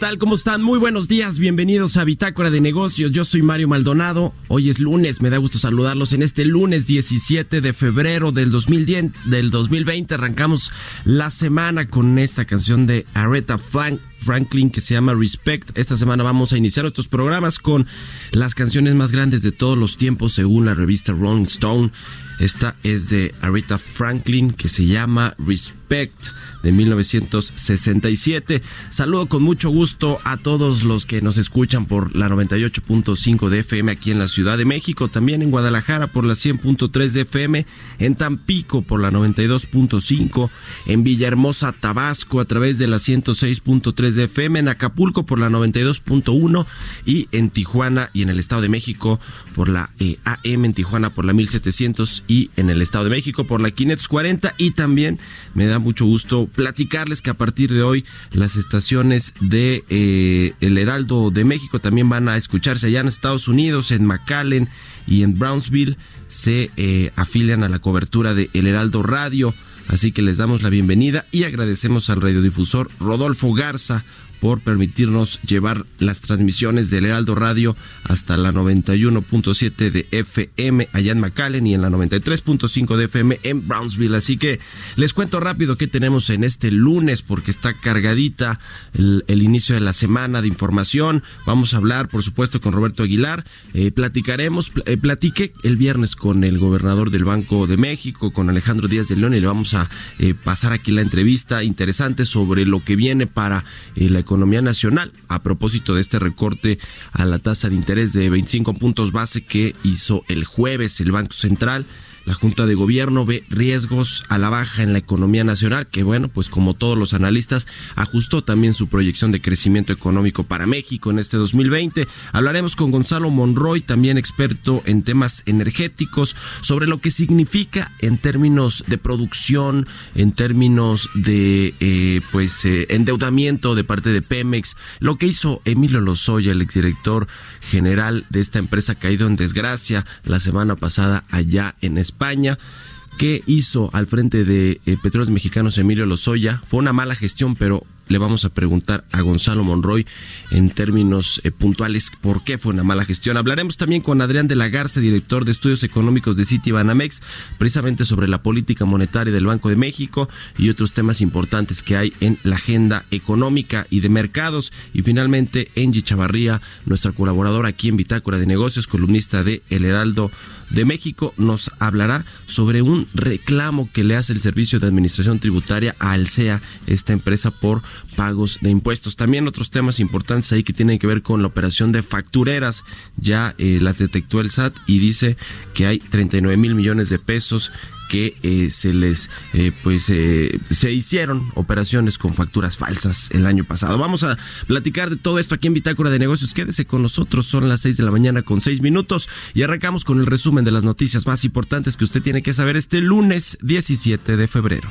Tal? ¿Cómo están? Muy buenos días, bienvenidos a Bitácora de Negocios. Yo soy Mario Maldonado. Hoy es lunes, me da gusto saludarlos en este lunes 17 de febrero del, 2010, del 2020. Arrancamos la semana con esta canción de Aretha Franklin que se llama Respect. Esta semana vamos a iniciar nuestros programas con las canciones más grandes de todos los tiempos según la revista Rolling Stone. Esta es de Aretha Franklin que se llama Respect de 1967. Saludo con mucho gusto a todos los que nos escuchan por la 98.5 de FM aquí en la Ciudad de México, también en Guadalajara por la 100.3 de FM, en Tampico por la 92.5, en Villahermosa, Tabasco a través de la 106.3 de FM, en Acapulco por la 92.1 y en Tijuana y en el Estado de México por la eh, AM en Tijuana por la 1700 y en el Estado de México por la 540 y también me da mucho gusto platicarles que a partir de hoy las estaciones de eh, El Heraldo de México también van a escucharse allá en Estados Unidos, en McAllen y en Brownsville se eh, afilian a la cobertura de El Heraldo Radio. Así que les damos la bienvenida y agradecemos al radiodifusor Rodolfo Garza por permitirnos llevar las transmisiones del Heraldo Radio hasta la 91.7 de FM allá en McAllen y en la 93.5 de FM en Brownsville. Así que les cuento rápido qué tenemos en este lunes porque está cargadita el, inicio de la semana de información. Vamos a hablar, por supuesto, con Roberto Aguilar. Eh, platicaremos, eh, platiqué el viernes con el gobernador del Banco de México, con Alejandro Díaz de León y le vamos a eh, pasar aquí la entrevista interesante sobre lo que viene para la economía nacional a propósito de este recorte a la tasa de interés de 25 puntos base que hizo el jueves el Banco Central. La Junta de Gobierno ve riesgos a la baja en la economía nacional, que bueno, pues como todos los analistas, ajustó también su proyección de crecimiento económico para México en este 2020. Hablaremos con Gonzalo Monroy, también experto en temas energéticos, sobre lo que significa en términos de producción, en términos de eh, pues eh, endeudamiento de parte de Pemex, lo que hizo Emilio Lozoya, el exdirector general de esta empresa caído en desgracia la semana pasada allá en España España. ¿Qué hizo al frente de eh, Petróleos Mexicanos Emilio Lozoya? Fue una mala gestión, pero le vamos a preguntar a Gonzalo Monroy en términos eh, puntuales por qué fue una mala gestión. Hablaremos también con Adrián de la Garza, director de estudios económicos de Citibanamex, precisamente sobre la política monetaria del Banco de México y otros temas importantes que hay en la agenda económica y de mercados. Y finalmente, Angie Chavarría, nuestra colaboradora aquí en Bitácora de Negocios, columnista de El Heraldo de México nos hablará sobre un reclamo que le hace el Servicio de Administración Tributaria a Alsea, esta empresa por pagos de impuestos. También otros temas importantes ahí que tienen que ver con la operación de factureras. Ya eh, las detectó el SAT y dice que hay 39 mil millones de pesos que eh, se les eh, pues eh, se hicieron operaciones con facturas falsas el año pasado. Vamos a platicar de todo esto aquí en Bitácora de Negocios. Quédese con nosotros, son las 6 de la mañana con 6 minutos y arrancamos con el resumen de las noticias más importantes que usted tiene que saber este lunes 17 de febrero.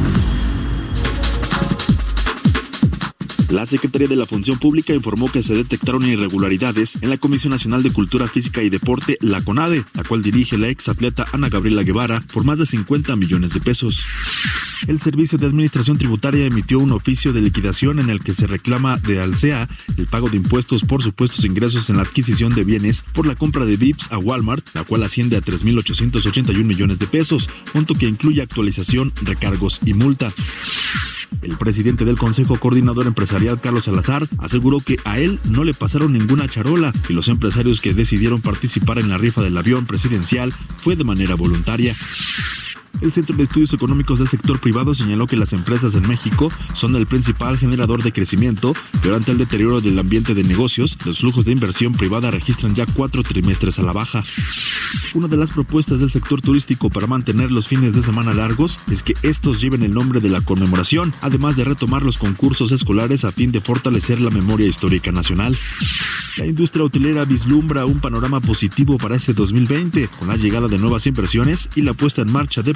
La Secretaría de la Función Pública informó que se detectaron irregularidades en la Comisión Nacional de Cultura Física y Deporte, la CONADE, la cual dirige la ex atleta Ana Gabriela Guevara por más de 50 millones de pesos. El Servicio de Administración Tributaria emitió un oficio de liquidación en el que se reclama de Alsea el pago de impuestos por supuestos ingresos en la adquisición de bienes por la compra de VIPs a Walmart, la cual asciende a 3.881 millones de pesos, monto que incluye actualización, recargos y multa. El presidente del Consejo Coordinador Empresarial, Carlos Salazar, aseguró que a él no le pasaron ninguna charola y los empresarios que decidieron participar en la rifa del avión presidencial fue de manera voluntaria. El Centro de Estudios Económicos del Sector Privado señaló que las empresas en México son el principal generador de crecimiento durante el deterioro del ambiente de negocios. Los flujos de inversión privada registran ya cuatro trimestres a la baja. Una de las propuestas del sector turístico para mantener los fines de semana largos es que estos lleven el nombre de la conmemoración, además de retomar los concursos escolares a fin de fortalecer la memoria histórica nacional. La industria hotelera vislumbra un panorama positivo para este 2020, con la llegada de nuevas inversiones y la puesta en marcha de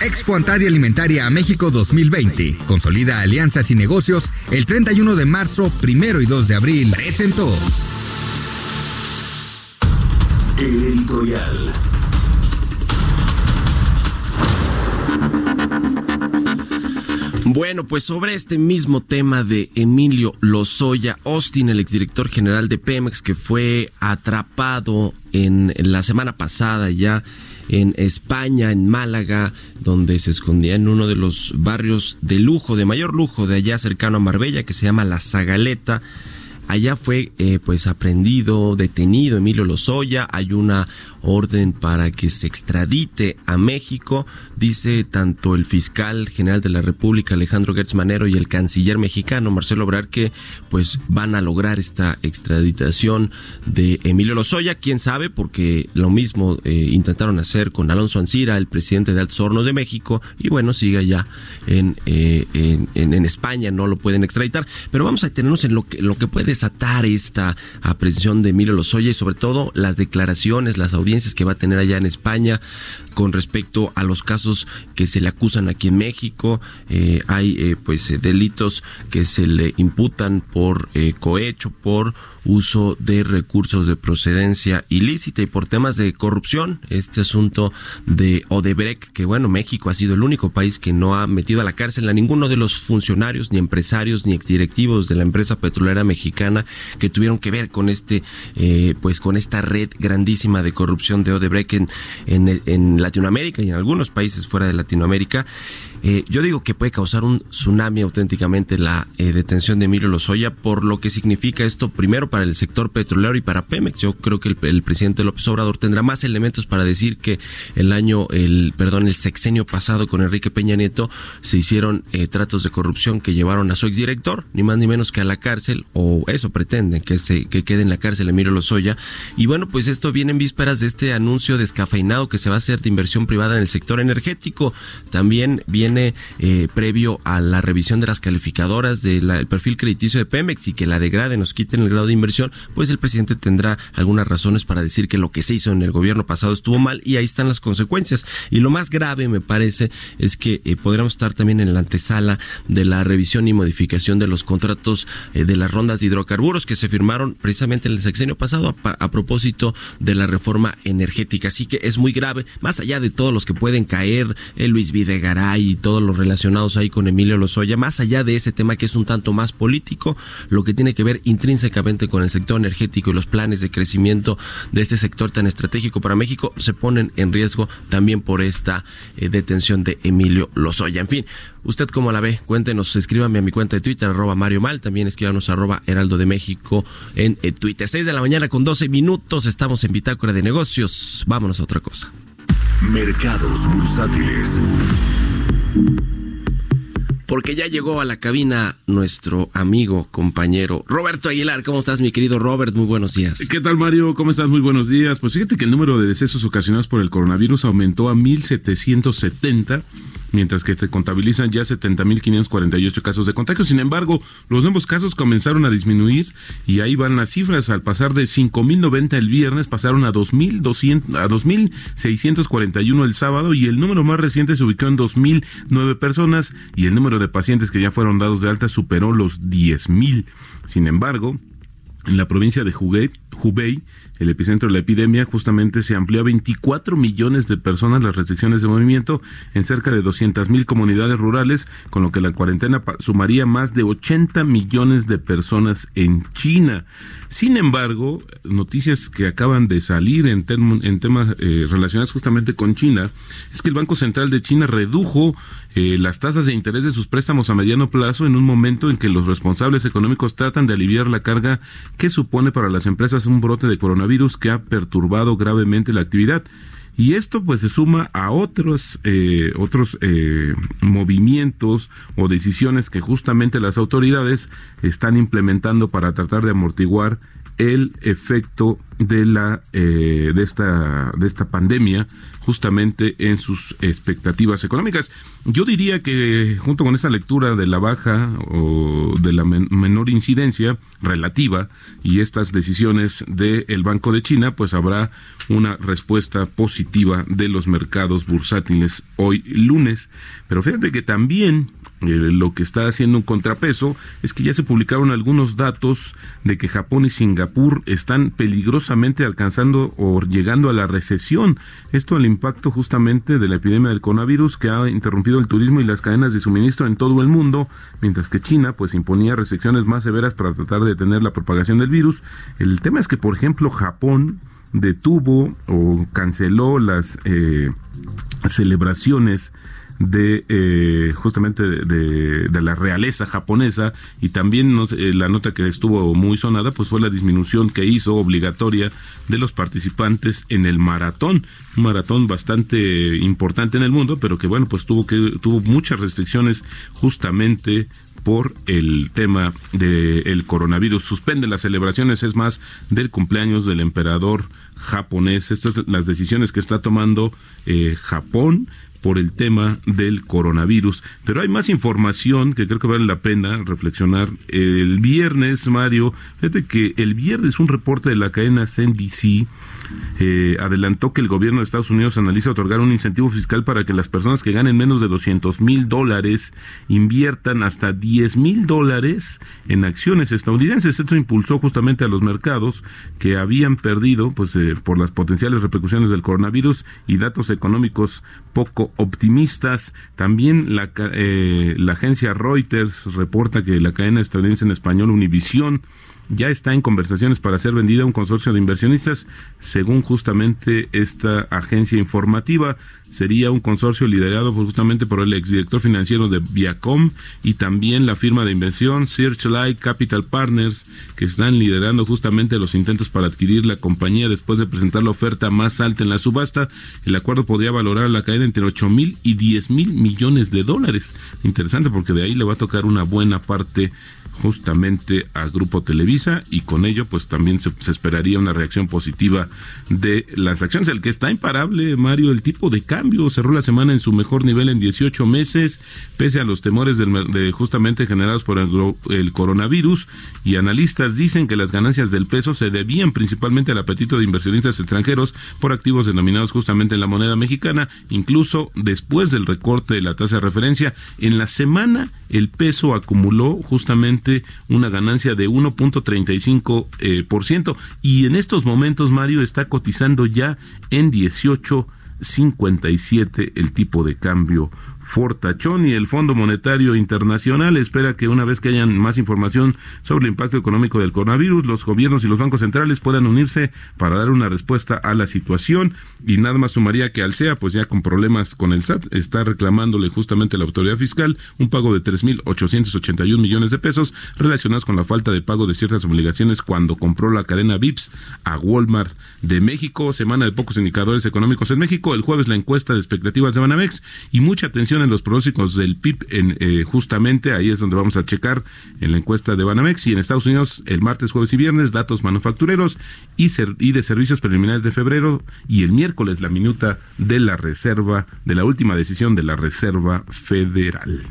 Expo Antaria Alimentaria México 2020. Consolida alianzas y negocios el 31 de marzo, 1 y 2 de abril. Presentó. El editorial. Bueno, pues sobre este mismo tema de Emilio Lozoya Austin, el exdirector general de Pemex, que fue atrapado en, en la semana pasada ya en España, en Málaga, donde se escondía en uno de los barrios de lujo, de mayor lujo de allá cercano a Marbella, que se llama La Zagaleta. Allá fue eh, pues aprendido, detenido Emilio Lozoya. Hay una orden para que se extradite a México, dice tanto el fiscal general de la República Alejandro Gertz Manero y el canciller mexicano Marcelo Obrar que pues van a lograr esta extraditación de Emilio Lozoya, quién sabe, porque lo mismo eh, intentaron hacer con Alonso Ancira, el presidente de Altos Hornos de México, y bueno, sigue allá en, eh, en, en, España, no lo pueden extraditar, pero vamos a tenernos en lo que, lo que puede desatar esta aprehensión de Emilio Lozoya y sobre todo las declaraciones, las audiencias que va a tener allá en España con respecto a los casos que se le acusan aquí en México. Eh, hay eh, pues eh, delitos que se le imputan por cohecho, por uso de recursos de procedencia ilícita y por temas de corrupción. Este asunto de Odebrecht, que bueno, México ha sido el único país que no ha metido a la cárcel a ninguno de los funcionarios, ni empresarios, ni exdirectivos de la empresa petrolera mexicana que tuvieron que ver con este, pues con esta red grandísima de corrupción de Odebrecht en, en, en Latinoamérica y en algunos países fuera de Latinoamérica. Eh, yo digo que puede causar un tsunami auténticamente la eh, detención de Emilio Lozoya por lo que significa esto primero para el sector petrolero y para Pemex. Yo creo que el, presidente López Obrador tendrá más elementos para decir que el año, el perdón, el sexenio pasado con Enrique Peña Nieto se hicieron eh, tratos de corrupción que llevaron a su exdirector, ni más ni menos que a la cárcel, o eso pretenden, que se que quede en la cárcel Emilio Lozoya. Y bueno, pues esto viene en vísperas de este anuncio descafeinado que se va a hacer de inversión privada en el sector energético. También viene eh, previo a la revisión de las calificadoras del perfil crediticio de Pemex y que la degrade, nos quiten el grado de inversión, pues el presidente tendrá algunas razones para decir que lo que se hizo en el gobierno pasado estuvo mal y ahí están las consecuencias. Y lo más grave, me parece, es que eh, podríamos estar también en la antesala de la revisión y modificación de los contratos eh, de las rondas de hidrocarburos que se firmaron precisamente en el sexenio pasado a, propósito de la reforma energética. Así que es muy grave, más allá de todos los que pueden caer, eh, Luis Videgaray todos los relacionados ahí con Emilio Lozoya, más allá de ese tema que es un tanto más político, lo que tiene que ver intrínsecamente con el sector energético y los planes de crecimiento de este sector tan estratégico para México se ponen en riesgo también por esta eh, detención de Emilio Lozoya. En fin, ¿usted cómo la ve? Cuéntenos, escríbame a mi cuenta de Twitter, arroba Mario Mal, también escríbanos arroba Heraldo de México en, en Twitter. 6 de la mañana con 12 minutos, estamos en Bitácora de Negocios. Vámonos a otra cosa. Mercados bursátiles porque ya llegó a la cabina nuestro amigo, compañero Roberto Aguilar. ¿Cómo estás, mi querido Robert? Muy buenos días. ¿Qué tal, Mario? ¿Cómo estás? Muy buenos días. Pues fíjate que el número de decesos ocasionados por el coronavirus aumentó a 1770 mientras que se contabilizan ya 70.548 casos de contagio. Sin embargo, los nuevos casos comenzaron a disminuir y ahí van las cifras. Al pasar de 5.090 el viernes, pasaron a 2.200, a 2.641 el sábado y el número más reciente se ubicó en 2.009 personas y el número de pacientes que ya fueron dados de alta superó los 10.000. Sin embargo, en la provincia de Hubei, Hubei el epicentro de la epidemia, justamente se amplió a 24 millones de personas las restricciones de movimiento en cerca de 200 mil comunidades rurales, con lo que la cuarentena sumaría más de 80 millones de personas en China. Sin embargo, noticias que acaban de salir en, en temas eh, relacionados justamente con China, es que el Banco Central de China redujo eh, las tasas de interés de sus préstamos a mediano plazo en un momento en que los responsables económicos tratan de aliviar la carga que supone para las empresas un brote de coronavirus que ha perturbado gravemente la actividad. Y esto pues se suma a otros, eh, otros eh, movimientos o decisiones que justamente las autoridades están implementando para tratar de amortiguar el efecto de la eh, de esta de esta pandemia justamente en sus expectativas económicas. Yo diría que junto con esta lectura de la baja o de la menor incidencia relativa y estas decisiones del Banco de China, pues habrá una respuesta positiva de los mercados bursátiles hoy lunes. Pero fíjate que también eh, lo que está haciendo un contrapeso es que ya se publicaron algunos datos de que Japón y Singapur están alcanzando o llegando a la recesión. Esto al impacto justamente de la epidemia del coronavirus que ha interrumpido el turismo y las cadenas de suministro en todo el mundo, mientras que China pues imponía restricciones más severas para tratar de detener la propagación del virus. El tema es que por ejemplo Japón detuvo o canceló las eh, celebraciones de eh, justamente de, de, la realeza japonesa y también la nota que estuvo muy sonada pues fue la disminución que hizo obligatoria de los participantes en el maratón un maratón bastante importante en el mundo pero que bueno pues tuvo que tuvo muchas restricciones justamente por el tema del coronavirus. Suspende las celebraciones, es más, del cumpleaños del emperador japonés. Estas son las decisiones que está tomando eh, Japón por el tema del coronavirus. Pero hay más información que creo que vale la pena reflexionar. El viernes, Mario, fíjate que el viernes un reporte de la cadena CNBC eh, adelantó que el gobierno de Estados Unidos analiza otorgar un incentivo fiscal para que las personas que ganen menos de 200 mil dólares inviertan hasta 10 mil dólares en acciones estadounidenses. Esto impulsó justamente a los mercados que habían perdido, pues, eh, por las potenciales repercusiones del coronavirus y datos económicos poco optimistas. También la, eh, la agencia Reuters reporta que la cadena estadounidense en español Univision ya está en conversaciones para ser vendida a un consorcio de inversionistas, según justamente esta agencia informativa. Sería un consorcio liderado justamente por el exdirector financiero de Viacom y también la firma de inversión Searchlight Capital Partners, que están liderando justamente los intentos para adquirir la compañía después de presentar la oferta más alta en la subasta. El acuerdo podría valorar la cadena entre 8 mil y 10 mil millones de dólares. Interesante porque de ahí le va a tocar una buena parte justamente a Grupo Televisa y con ello pues también se, esperaría una reacción positiva de las acciones. El que está imparable, Mario, el tipo de cambio cerró la semana en su mejor nivel en 18 meses, pese a los temores del, de justamente generados por el, el coronavirus y analistas dicen que las ganancias del peso se debían principalmente al apetito de inversionistas extranjeros por activos denominados justamente en la moneda mexicana, incluso después del recorte de la tasa de referencia. En la semana el peso acumuló justamente una ganancia de 1.3 0.35%. Eh, por ciento. Y en estos momentos, Mario, está cotizando ya en 18.57 el tipo de cambio Fortachón y el Fondo Monetario Internacional espera que una vez que hayan más información sobre el impacto económico del coronavirus, los gobiernos y los bancos centrales puedan unirse para dar una respuesta a la situación. Y nada más sumaría que Alsea, pues ya con problemas con el SAT, está reclamándole justamente a la autoridad fiscal un pago de 3.881 millones de pesos relacionados con la falta de pago de ciertas obligaciones cuando compró la cadena VIPS a Walmart de México. Semana de pocos indicadores económicos en México. El jueves la encuesta de expectativas de Banamex y mucha atención en los pronósticos del PIB, en, eh, justamente ahí es donde vamos a checar en la encuesta de Banamex y en Estados Unidos el martes, jueves y viernes datos manufactureros y, y de servicios preliminares de febrero y el miércoles la minuta de la reserva, de la última decisión de la Reserva Federal.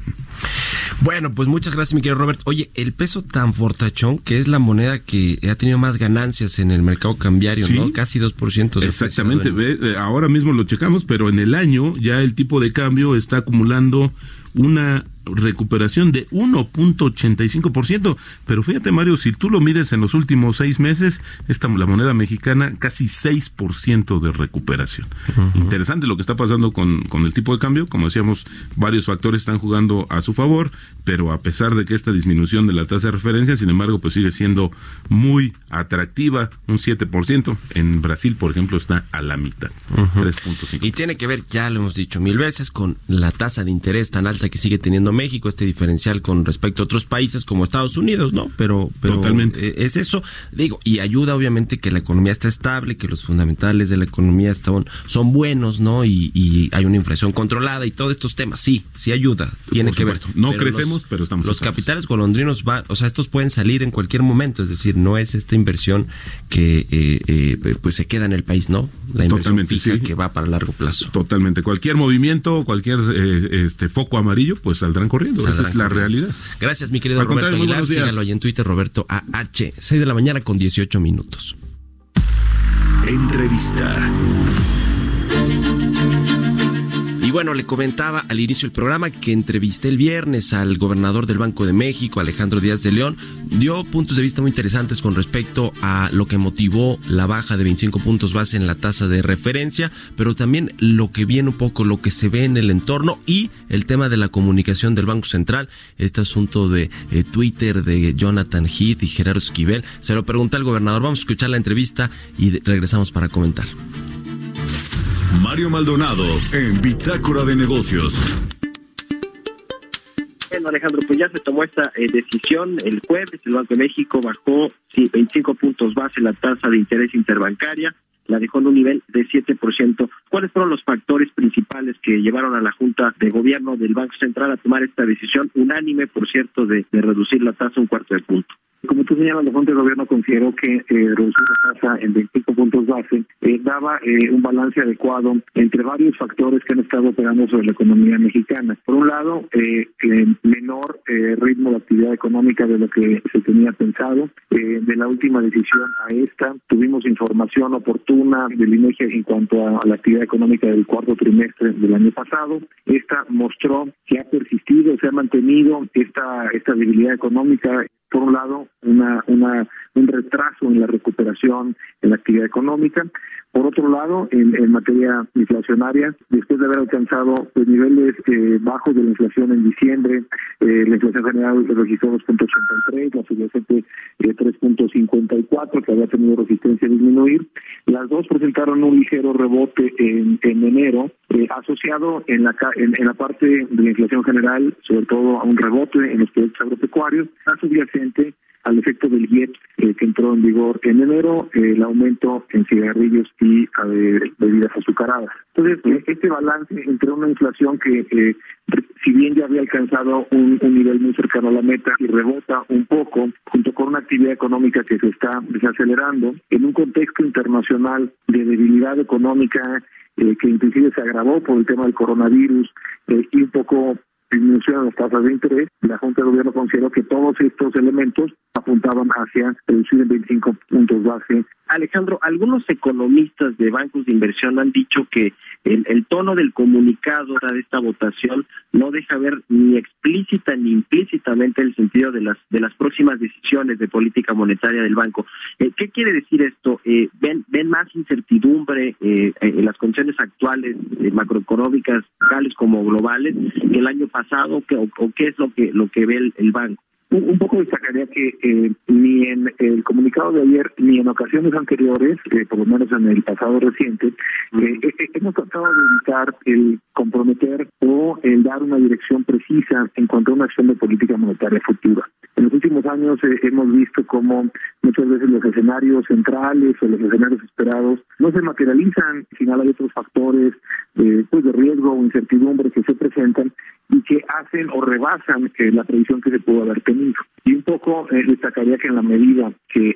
Bueno, pues muchas gracias, mi querido Robert. Oye, el peso tan fortachón, que es la moneda que ha tenido más ganancias en el mercado cambiario, ¿no? Casi 2%. De Exactamente, eh, ahora mismo lo checamos, pero en el año ya el tipo de cambio está acumulando una recuperación de 1.85%. Pero fíjate, Mario, si tú lo mides en los últimos seis meses, esta, la moneda mexicana casi 6% de recuperación. Interesante lo que está pasando con, con el tipo de cambio. Como decíamos, varios factores están jugando a su favor, pero a pesar de que esta disminución de la tasa de referencia, sin embargo, pues sigue siendo muy atractiva, un 7%. En Brasil, por ejemplo, está a la mitad, 3.5. Y tiene que ver, ya lo hemos dicho mil veces, con la tasa de interés tan alta que sigue teniendo México, este diferencial con respecto a otros países como Estados Unidos, ¿no? Pero, pero Totalmente. es eso, digo, y ayuda obviamente que la economía está estable, que los fundamentales de la economía son, son buenos, ¿no? Y, hay una inflación controlada y todos estos temas, sí, sí ayuda, tiene que ver. No crecemos, pero estamos. Los capitales golondrinos van, o sea, estos pueden salir en cualquier momento, es decir, no es esta inversión que eh, eh, pues se queda en el país, ¿no? La inversión fija que va para largo plazo. Totalmente. Cualquier movimiento, cualquier eh, este foco amarillo, pues saldrán corriendo. Esa es la realidad. Gracias, mi querido Roberto Aguilar. Síganlo ahí en Twitter, Roberto AH. 6 de la mañana con 18 minutos. Entrevista bueno, le comentaba al inicio del programa que entrevisté el viernes al gobernador del Banco de México, Alejandro Díaz de León. Dio puntos de vista muy interesantes con respecto a lo que motivó la baja de 25 puntos base en la tasa de referencia, pero también lo que viene un poco, lo que se ve en el entorno y el tema de la comunicación del Banco Central, este asunto de eh, Twitter de Jonathan Heath y Gerardo Esquivel. Se lo pregunté al gobernador. Vamos a escuchar la entrevista y regresamos para comentar. Mario Maldonado en Bitácora de Negocios. Bueno, Alejandro, pues ya se tomó esta eh, decisión el jueves. El Banco de México bajó sí, 25 puntos base la tasa de interés interbancaria, la dejó en un nivel de 7%. ¿Cuáles fueron los factores principales que llevaron a la Junta de Gobierno del Banco Central a tomar esta decisión unánime, por cierto, de, de reducir la tasa un cuarto de punto? Como tú señalas, la Junta de Gobierno consideró que eh, reducir la tasa en 25 puntos base eh, daba eh, un balance adecuado entre varios factores que han estado operando sobre la economía mexicana. Por un lado, eh, menor ritmo de actividad económica de lo que se tenía pensado. de la última decisión a esta, tuvimos información oportuna del INEGI en cuanto a, la actividad económica del cuarto trimestre del año pasado. Esta mostró que ha persistido, se ha mantenido esta, esta debilidad económica por un lado, una, una, un retraso en la recuperación en la actividad económica. Por otro lado, en, materia inflacionaria, después de haber alcanzado pues, niveles eh, bajos de la inflación en diciembre, eh, la inflación general se registró 2.83, la subyacente eh, 3.54, que había tenido resistencia a disminuir. Las dos presentaron un ligero rebote en, en enero, eh, asociado en la, en, en, la parte de la inflación general, sobre todo a un rebote en los productos agropecuarios, la subyacente al efecto del IEP eh, que entró en vigor en enero, el aumento en cigarrillos y bebidas azucaradas. Entonces, eh, este balance entre una inflación que, eh, si bien ya había alcanzado un, un, nivel muy cercano a la meta y rebota un poco, junto con una actividad económica que se está desacelerando, en un contexto internacional de debilidad económica que inclusive se agravó por el tema del coronavirus y un poco disminución de las tasas de interés, la Junta de Gobierno consideró que todos estos elementos apuntaban hacia reducir en 25 puntos base. Alejandro, algunos economistas de bancos de inversión han dicho que el, tono del comunicado de esta votación no deja ver ni explícita ni implícitamente el sentido de las de las próximas decisiones de política monetaria del banco. Eh, ¿Qué quiere decir esto? Eh, ven ven más incertidumbre eh, en las condiciones actuales macroeconómicas locales como globales que el año pasado o, qué es lo que lo que ve el banco un poco destacaría que eh, ni en el comunicado de ayer ni en ocasiones anteriores, eh, por lo menos en el pasado reciente, eh, hemos tratado de evitar el comprometer o el dar una dirección precisa en cuanto a una acción de política monetaria futura. En los últimos años hemos visto cómo muchas veces los escenarios centrales o los escenarios esperados no se materializan, al final hay otros factores pues de riesgo o incertidumbre que se presentan y que hacen o rebasan la previsión que se pudo haber tenido. Y un poco eh, destacaría que en la medida que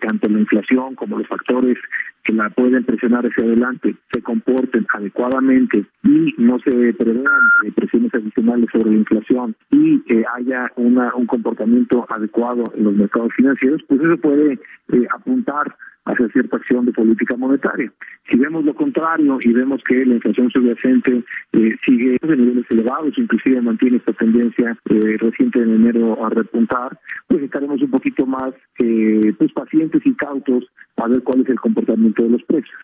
tanto la inflación como los factores que la pueden presionar hacia adelante se comporten adecuadamente y no se prevean eh, presiones adicionales sobre la inflación y que haya una, un comportamiento adecuado en los mercados financieros, pues eso puede eh, apuntar hacia cierta acción de política monetaria. Si vemos lo contrario y vemos que la inflación subyacente eh, sigue en niveles elevados, inclusive mantiene esta tendencia eh, reciente en enero a repuntar, pues estaremos un poquito más eh, pues pacientes y cautos a ver cuál es el comportamiento de los precios.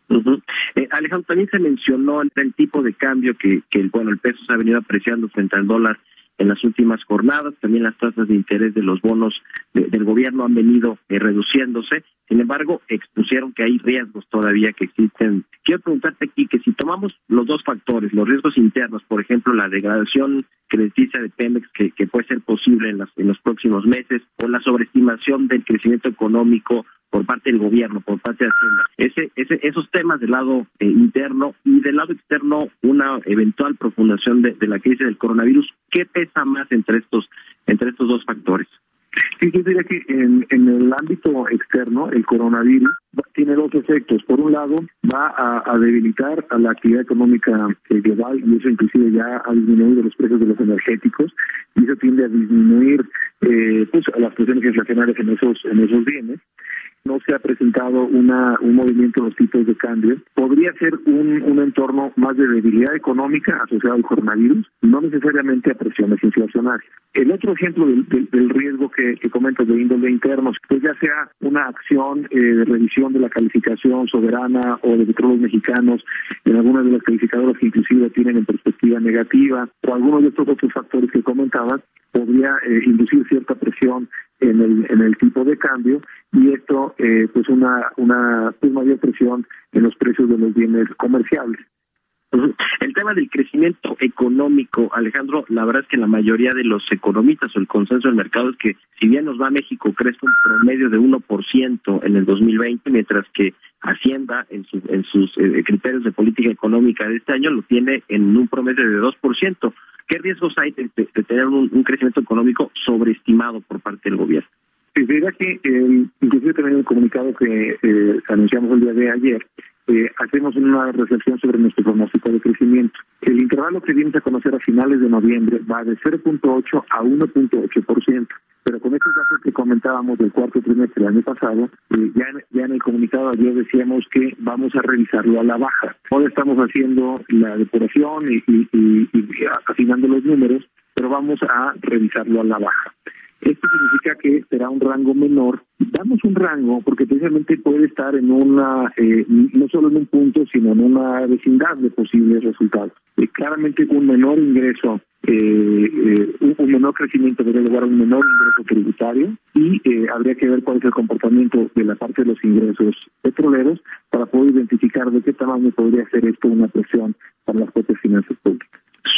Eh, Alejandro, también se mencionó el, el tipo de cambio que, que bueno el peso se ha venido apreciando frente al dólar en las últimas jornadas. También las tasas de interés de los bonos del gobierno han venido eh, reduciéndose. Sin embargo, expusieron que hay riesgos todavía que existen. Quiero preguntarte aquí que si tomamos los dos factores, los riesgos internos, por ejemplo, la degradación crediticia de Pemex que, puede ser posible en, las, los próximos meses, o la sobreestimación del crecimiento económico por parte del gobierno, por parte de Hacienda. Ese, ese, esos temas del lado eh, interno y del lado externo, una eventual profundación de, de la crisis del coronavirus, ¿qué pesa más entre estos, entre estos dos factores? Sí, yo diría que en, el ámbito externo, el coronavirus tiene dos efectos. Por un lado, va a, debilitar a la actividad económica eh, global y eso inclusive ya ha disminuido los precios de los energéticos y eso tiende a disminuir eh, pues, las presiones inflacionarias en esos, en esos bienes no se ha presentado una, un movimiento en los tipos de cambio. Podría ser un, un entorno más de debilidad económica asociado al coronavirus, no necesariamente a presiones inflacionarias. El otro ejemplo del, del, riesgo que, que comento de índole internos, pues ya sea una acción eh, de revisión de la calificación soberana o de petróleos mexicanos en algunas de las calificadoras que inclusive tienen en perspectiva negativa, o algunos de estos otros factores que comentaban, podría eh, inducir cierta presión en el, en el tipo de cambio y esto eh, pues una una pues mayor presión en los precios de los bienes comerciales. El tema del crecimiento económico, Alejandro, la verdad es que la mayoría de los economistas o el consenso del mercado es que si bien nos va a México crece un promedio de 1% en el 2020, mientras que Hacienda en, en sus eh, criterios de política económica de este año lo tiene en un promedio de 2%. ¿Qué riesgos hay de, tener un, crecimiento económico sobreestimado por parte del gobierno? Es verdad que, el, inclusive también el comunicado que eh, anunciamos el día de ayer, eh, hacemos una reflexión sobre nuestro pronóstico de crecimiento. El intervalo que vimos a conocer a finales de noviembre va de 0.8 a 1.8%, pero con estos datos que comentábamos del cuarto trimestre del año pasado, eh, ya, en, ya en el comunicado ayer decíamos que vamos a revisarlo a la baja. Ahora estamos haciendo la depuración y, y, y, y afinando los números, pero vamos a revisarlo a la baja. Esto significa que será un rango menor. Damos un rango porque precisamente puede estar en una, eh, no solo en un punto, sino en una vecindad de posibles resultados. Eh, claramente un menor ingreso, eh, un, menor crecimiento debe llevar a un menor ingreso tributario y habría que ver cuál es el comportamiento de la parte de los ingresos petroleros para poder identificar de qué tamaño podría ser esto una presión para las propias finanzas públicas.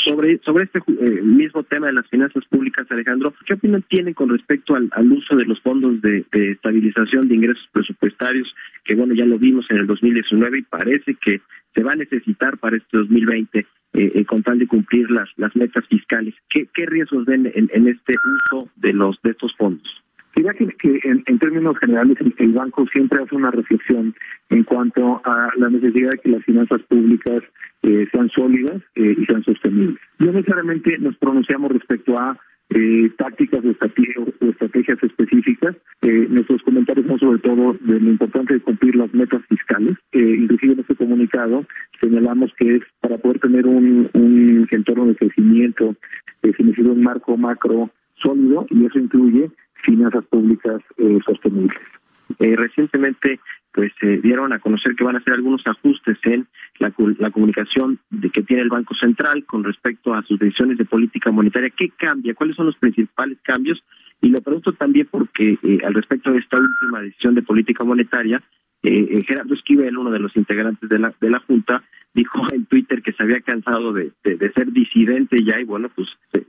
Sobre, sobre este eh, mismo tema de las finanzas públicas, Alejandro, ¿qué opinión tienen con respecto al, uso de los fondos de, estabilización de ingresos presupuestarios? Que bueno, ya lo vimos en el 2019 y parece que se va a necesitar para este 2020 eh, eh, con tal de cumplir las, las metas fiscales. ¿Qué, qué riesgos ven en, en este uso de, los, de estos fondos? Diría que, que en, términos generales el, banco siempre hace una reflexión en cuanto a la necesidad de que las finanzas públicas eh, sean sólidas eh, y sean sostenibles. No necesariamente nos pronunciamos respecto a eh, tácticas o estrategias, específicas. Eh, nuestros comentarios son sobre todo de lo importante de cumplir las metas fiscales. Eh, inclusive en este comunicado señalamos que es para poder tener un, entorno de crecimiento, eh, necesita un marco macro sólido y eso incluye finanzas públicas eh, sostenibles. Eh, recientemente pues se dieron a conocer que van a hacer algunos ajustes en la, la, comunicación de que tiene el Banco Central con respecto a sus decisiones de política monetaria. ¿Qué cambia? ¿Cuáles son los principales cambios? Y lo pregunto también porque eh, al respecto de esta última decisión de política monetaria, eh, eh, Gerardo Esquivel, uno de los integrantes de la, de la Junta, dijo en Twitter que se había cansado de, de, ser disidente ya y bueno, pues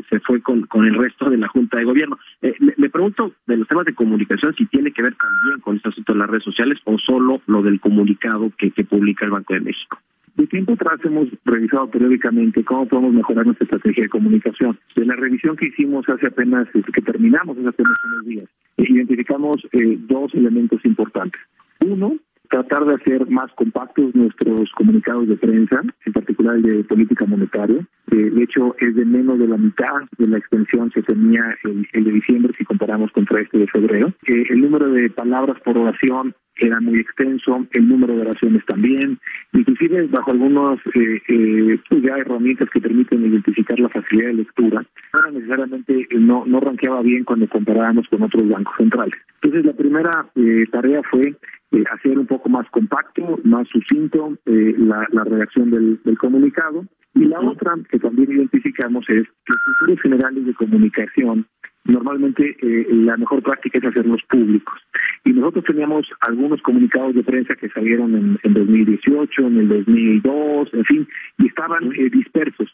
se, fue con, con el resto de la Junta de Gobierno. Eh, me, pregunto de los temas de comunicación si tiene que ver también con este asunto de las redes sociales o solo lo del comunicado que, que publica el Banco de México. De tiempo atrás hemos revisado periódicamente cómo podemos mejorar nuestra estrategia de comunicación. De la revisión que hicimos hace apenas, que terminamos hace apenas unos días, identificamos eh, dos elementos importantes. Uno, tratar de hacer más compactos nuestros comunicados de prensa, en particular el de política monetaria. De hecho, es de menos de la mitad de la extensión que tenía el, de diciembre si comparamos contra este de febrero. Eh, el número de palabras por oración era muy extenso, el número de oraciones también, inclusive bajo algunos eh, eh, pues ya herramientas que permiten identificar la facilidad de lectura, necesariamente no, no ranqueaba bien cuando comparábamos con otros bancos centrales. Entonces la primera eh, tarea fue eh, hacer un poco más compacto, más sucinto eh, la, la redacción del, del comunicado. Y la otra que también identificamos es que los generales de comunicación normalmente eh, la mejor práctica es hacerlos públicos. Y nosotros teníamos algunos comunicados de prensa que salieron en, en 2018, en el 2002, en fin, y estaban eh, dispersos.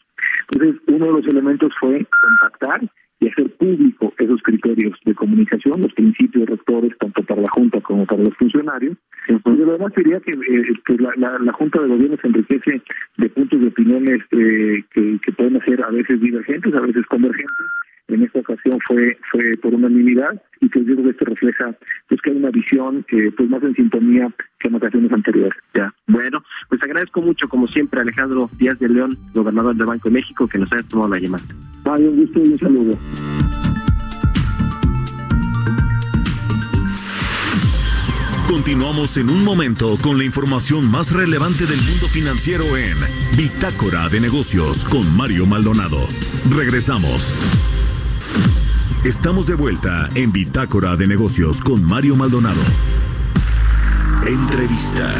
Entonces, uno de los elementos fue contactar y hacer público esos criterios de comunicación, los principios rectores, tanto para la Junta como para los funcionarios. Y lo demás que, eh, la, la, Junta de Gobierno se enriquece de puntos de opiniones eh, que, que pueden ser a veces divergentes, a veces convergentes, en esta ocasión fue fue por unanimidad y que yo creo que esto refleja pues que hay una visión eh, pues más en sintonía que en ocasiones anteriores. Ya, bueno, pues agradezco mucho como siempre Alejandro Díaz de León, gobernador del Banco de México, que nos haya tomado la llamada. Vale, un gusto y un saludo. Continuamos en un momento con la información más relevante del mundo financiero en Bitácora de Negocios con Mario Maldonado. Regresamos. Estamos de vuelta en Bitácora de Negocios con Mario Maldonado. Entrevista.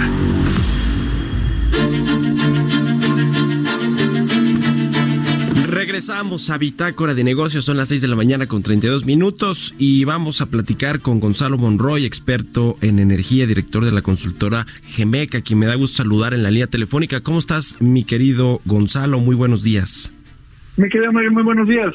Regresamos a Bitácora de Negocios, son las 6 de la mañana con 32 minutos y vamos a platicar con Gonzalo Monroy, experto en energía, director de la consultora Gemeca, quien me da gusto saludar en la línea telefónica. ¿Cómo estás, mi querido Gonzalo? Muy buenos días. Me querido Mario, muy buenos días.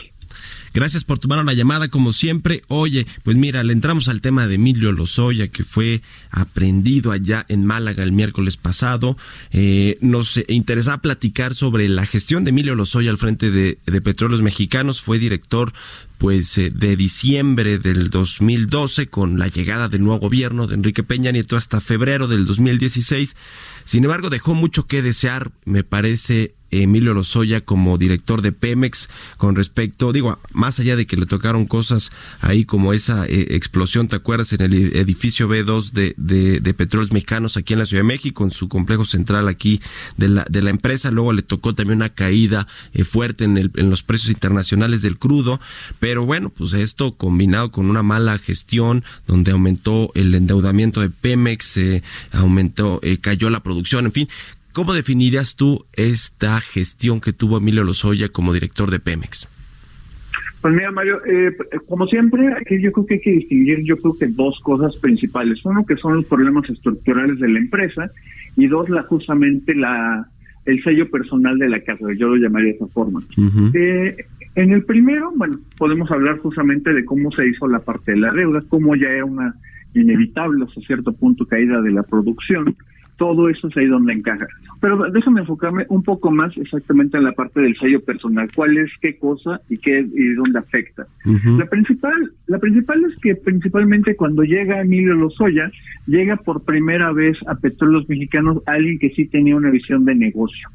Gracias por tomar la llamada como siempre. Oye, pues mira, le entramos al tema de Emilio Lozoya, que fue aprendido allá en Málaga el miércoles pasado. Eh, nos interesaba platicar sobre la gestión de Emilio Lozoya al frente de, Petróleos Mexicanos. Fue director pues eh, de diciembre del 2012 con la llegada del nuevo gobierno de Enrique Peña Nieto hasta febrero del 2016. Sin embargo, dejó mucho que desear, me parece, Emilio Lozoya como director de Pemex con respecto, digo, más allá de que le tocaron cosas ahí como esa eh, explosión, ¿te acuerdas? En el edificio B2 de, de, Petróleos Mexicanos aquí en la Ciudad de México, en su complejo central aquí de la, de la empresa. Luego le tocó también una caída eh, fuerte en, el, en los precios internacionales del crudo. Pero bueno, pues esto combinado con una mala gestión donde aumentó el endeudamiento de Pemex, eh, aumentó, cayó la producción, en fin, ¿Cómo definirías tú esta gestión que tuvo Emilio Lozoya como director de Pemex? Pues mira, Mario, eh, como siempre, yo creo que hay que distinguir, yo creo que dos cosas principales. Uno, que son los problemas estructurales de la empresa, y dos, la justamente la el sello personal de la casa, yo lo llamaría de esa forma. eh, en el primero, bueno, podemos hablar justamente de cómo se hizo la parte de la deuda, cómo ya era una inevitable hasta cierto punto caída de la producción, todo eso es ahí donde encaja. Pero déjame enfocarme un poco más exactamente en la parte del sello personal, cuál es qué cosa y qué y dónde afecta. La principal, la principal es que principalmente cuando llega Emilio Lozoya, llega por primera vez a Petróleos Mexicanos alguien que sí tenía una visión de negocio.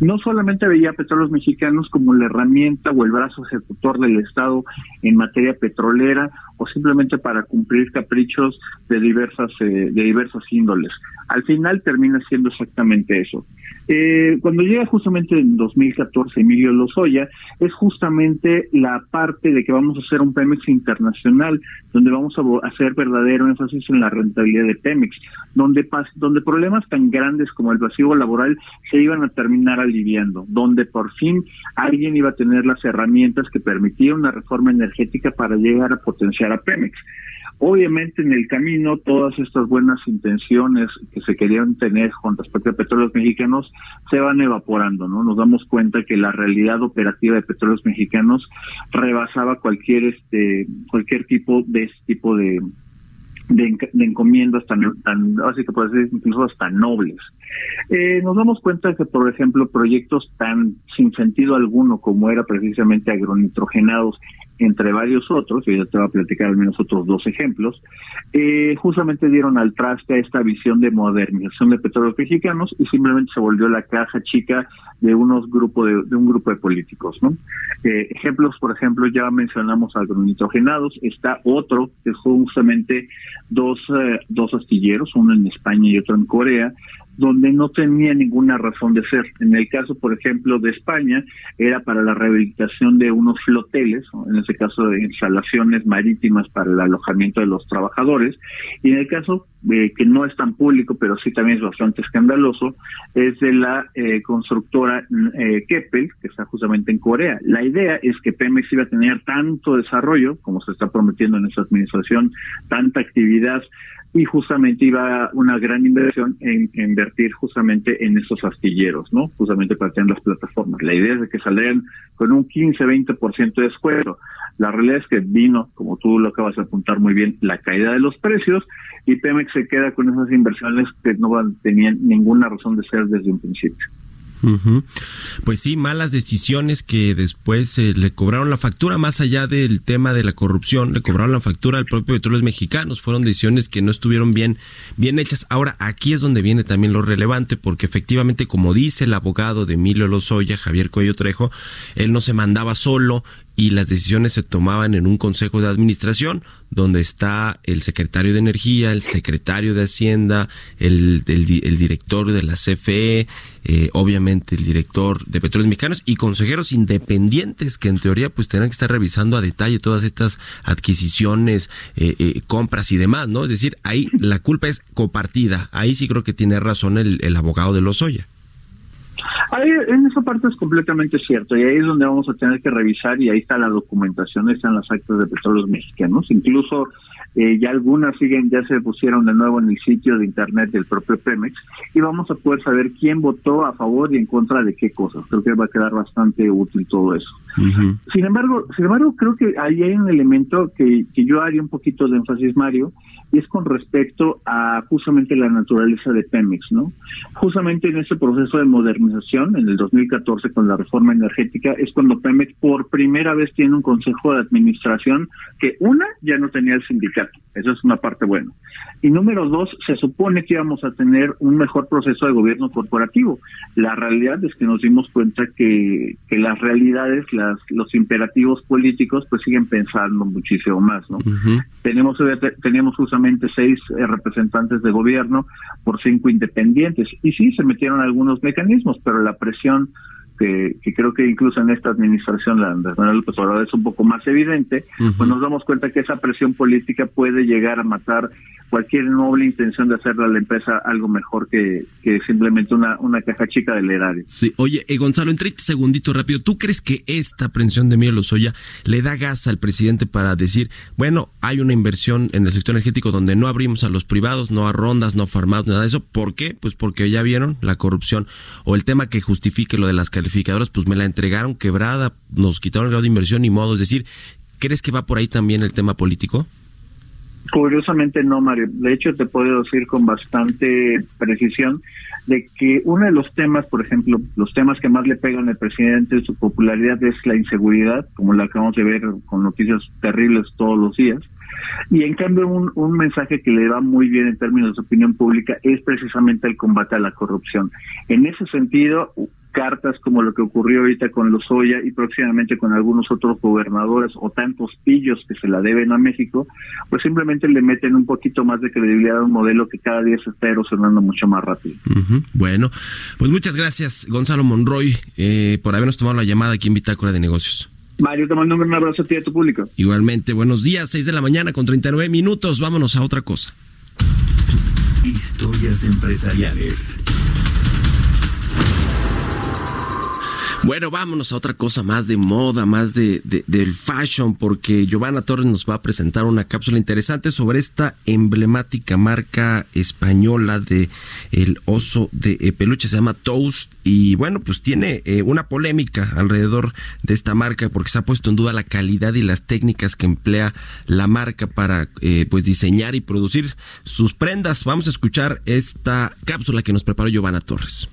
no solamente veía a petróleos mexicanos como la herramienta o el brazo ejecutor del Estado en materia petrolera o simplemente para cumplir caprichos de diversas eh, de diversas índoles. Al final termina siendo exactamente eso. Eh, cuando llega justamente en 2014 Emilio Lozoya, es justamente la parte de que vamos a hacer un Pemex internacional, donde vamos a hacer verdadero énfasis en la rentabilidad de Pemex, donde, donde problemas tan grandes como el vacío laboral se iban a terminar aliviando, donde por fin alguien iba a tener las herramientas que permitieran una reforma energética para llegar a potenciar a Pemex. Obviamente en el camino todas estas buenas intenciones que se querían tener con respecto a petróleos mexicanos se van evaporando, ¿no? Nos damos cuenta que la realidad operativa de petróleos mexicanos rebasaba cualquier este cualquier tipo de este tipo de de, encomiendas tan, tan así que puede ser incluso hasta nobles. Eh, nos damos cuenta que, por ejemplo, proyectos tan sin sentido alguno como era precisamente agronitrogenados entre varios otros, y ya te voy a platicar al menos otros dos ejemplos, eh, justamente dieron al traste a esta visión de modernización de petróleos mexicanos y simplemente se volvió la caja chica de unos grupos de, un grupo de políticos, ¿no? Eh, ejemplos, por ejemplo, ya mencionamos agronitrogenados, está otro que es justamente dos, eh, dos astilleros, uno en España y otro en Corea, donde no tenía ninguna razón de ser. En el caso, por ejemplo, de España, era para la rehabilitación de unos floteles, en ese caso de instalaciones marítimas para el alojamiento de los trabajadores, y en el caso eh, que no es tan público, pero sí también es bastante escandaloso, es de la eh, constructora eh, Keppel, que está justamente en Corea. La idea es que Pemex iba a tener tanto desarrollo, como se está prometiendo en esta administración, tanta actividad y justamente iba una gran inversión en, invertir justamente en esos astilleros, ¿no? Justamente para tener las plataformas. La idea es de que salieran con un 15-20% de descuento. La realidad es que vino, como tú lo acabas de apuntar muy bien, la caída de los precios y Pemex se queda con esas inversiones que no tenían ninguna razón de ser desde un principio. Pues sí, malas decisiones que después eh, le cobraron la factura, más allá del tema de la corrupción, le cobraron la factura al propio Petróleos Mexicanos. Fueron decisiones que no estuvieron bien, bien hechas. Ahora, aquí es donde viene también lo relevante, porque efectivamente, como dice el abogado de Emilio Lozoya, Javier Cuello Trejo, él no se mandaba solo, y las decisiones se tomaban en un consejo de administración donde está el secretario de Energía, el secretario de Hacienda, el, el, director de la CFE, eh, obviamente el director de Petróleos Mexicanos y consejeros independientes que en teoría pues tendrán que estar revisando a detalle todas estas adquisiciones, eh, eh, compras y demás, ¿no? Es decir, ahí la culpa es compartida. Ahí sí creo que tiene razón el, abogado de Lozoya. Ahí, en esa parte es completamente cierto y ahí es donde vamos a tener que revisar y ahí está la documentación, están las actas de petróleos mexicanos, incluso eh, ya algunas siguen, ya se pusieron de nuevo en el sitio de internet del propio Pemex y vamos a poder saber quién votó a favor y en contra de qué cosas. Creo que va a quedar bastante útil todo eso. Sin embargo, sin embargo, creo que ahí hay un elemento que, que yo haría un poquito de énfasis, Mario, y es con respecto a justamente la naturaleza de Pemex, ¿no? Justamente en ese proceso de modernización, en el 2014 con la reforma energética, es cuando Pemex por primera vez tiene un consejo de administración que una ya no tenía el sindicato, eso es una parte buena. Y número dos, se supone que íbamos a tener un mejor proceso de gobierno corporativo. La realidad es que nos dimos cuenta que, que las realidades, las, los imperativos políticos, pues siguen pensando muchísimo más, ¿no? Tenemos, teníamos justamente seis eh, representantes de gobierno por cinco independientes. Y sí, se metieron algunos mecanismos, pero la presión que, creo que incluso en esta administración, la de Manuel López Obrador, es un poco más evidente, pues nos damos cuenta que esa presión política puede llegar a matar cualquier noble intención de hacerle a la empresa algo mejor que, que simplemente una, una caja chica del erario. Sí, oye, eh, Gonzalo, en 30 segunditos rápido, ¿tú crees que esta aprehensión de Miguel Lozoya le da gas al presidente para decir, bueno, hay una inversión en el sector energético donde no abrimos a los privados, no a rondas, no a farmados, nada de eso? ¿Por qué? Pues porque ya vieron la corrupción o el tema que justifique lo de las pues me la entregaron quebrada, nos quitaron el grado de inversión y modo, es decir, ¿crees que va por ahí también el tema político? Curiosamente no, Mario. De hecho, te puedo decir con bastante precisión de que uno de los temas, por ejemplo, los temas que más le pegan al presidente, su popularidad es la inseguridad, como la acabamos de ver con noticias terribles todos los días. Y en cambio, un mensaje que le va muy bien en términos de opinión pública es precisamente el combate a la corrupción. En ese sentido, cartas como lo que ocurrió ahorita con Lozoya y próximamente con algunos otros gobernadores o tantos pillos que se la deben a México, pues simplemente le meten un poquito más de credibilidad a un modelo que cada día se está erosionando mucho más rápido. Bueno, pues muchas gracias Gonzalo Monroy eh, por habernos tomado la llamada aquí en Bitácora de Negocios. Mario, te mando un abrazo a ti y a tu público. Igualmente, buenos días, 6 de la mañana con 39 minutos, vámonos a otra cosa. Historias empresariales. Bueno, vámonos a otra cosa más de moda, más de, del fashion, porque Giovanna Torres nos va a presentar una cápsula interesante sobre esta emblemática marca española de el oso de eh, peluche, se llama Toast, y bueno, pues tiene eh, una polémica alrededor de esta marca porque se ha puesto en duda la calidad y las técnicas que emplea la marca para eh, pues diseñar y producir sus prendas. Vamos a escuchar esta cápsula que nos preparó Giovanna Torres.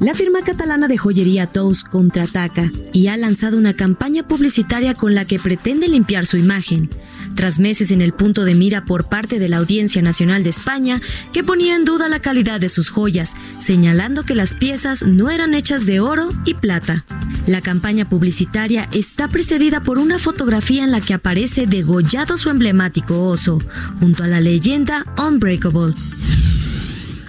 La firma catalana de joyería Tous contraataca y ha lanzado una campaña publicitaria con la que pretende limpiar su imagen, tras meses en el punto de mira por parte de la Audiencia Nacional de España, que ponía en duda la calidad de sus joyas, señalando que las piezas no eran hechas de oro y plata. La campaña publicitaria está precedida por una fotografía en la que aparece degollado su emblemático oso, junto a la leyenda Unbreakable.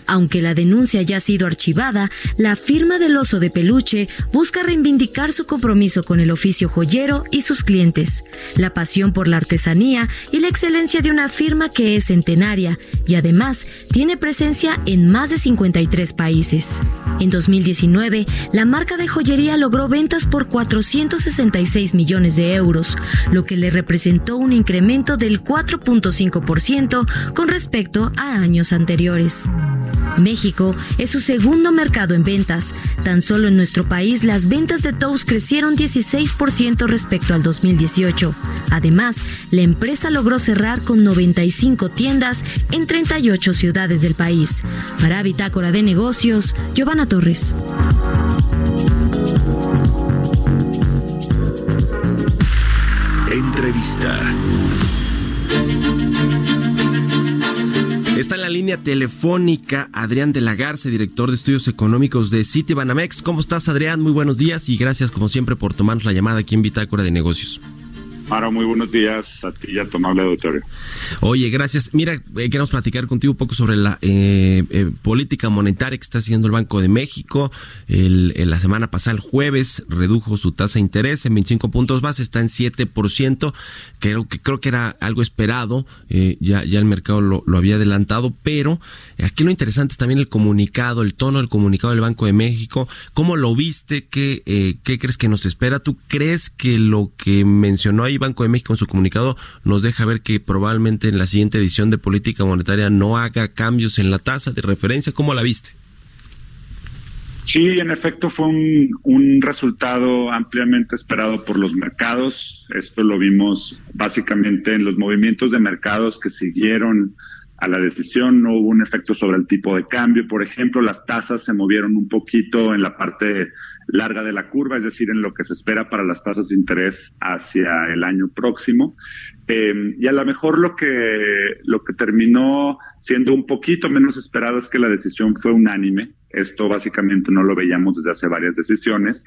Aunque la denuncia ya ha sido archivada, la firma del oso de peluche busca reivindicar su compromiso con el oficio joyero y sus clientes, la pasión por la artesanía y la excelencia de una firma que es centenaria y además tiene presencia en más de 53 países. En 2019, la marca de joyería logró ventas por 466 millones de euros, lo que le representó un incremento del 4.5% con respecto a años anteriores. México es su segundo mercado en ventas. Tan solo en nuestro país las ventas de Toast crecieron 16% respecto al 2018. Además, la empresa logró cerrar con 95 tiendas en 38 ciudades del país. Para Bitácora de Negocios, Giovanna Torres. Entrevista. Línea telefónica Adrián de la director de estudios económicos de Citibanamex. ¿Cómo estás, Adrián? Muy buenos días y gracias, como siempre, por tomarnos la llamada aquí en Bitácora de Negocios. Mara, muy buenos días a ti y a tu amable auditorio. Oye, gracias. Mira, eh, queremos platicar contigo un poco sobre la eh, eh, política monetaria que está haciendo el Banco de México. El, la semana pasada, el jueves, redujo su tasa de interés en 25 puntos base, está en 7%. Creo que, creo que era algo esperado, ya, ya el mercado lo, lo, había adelantado, pero aquí lo interesante es también el comunicado, el tono del comunicado del Banco de México. ¿Cómo lo viste? ¿Qué, qué crees que nos espera? ¿Tú crees que lo que mencionó ahí Banco de México en su comunicado nos deja ver que probablemente en la siguiente edición de política monetaria no haga cambios en la tasa de referencia. ¿Cómo la viste? Sí, en efecto fue un, resultado ampliamente esperado por los mercados. Esto lo vimos básicamente en los movimientos de mercados que siguieron a la decisión. No hubo un efecto sobre el tipo de cambio. Por ejemplo, las tasas se movieron un poquito en la parte larga de la curva, es decir, en lo que se espera para las tasas de interés hacia el año próximo. Eh, y a lo mejor lo que, lo que terminó siendo un poquito menos esperado es que la decisión fue unánime. Esto básicamente no lo veíamos desde hace varias decisiones.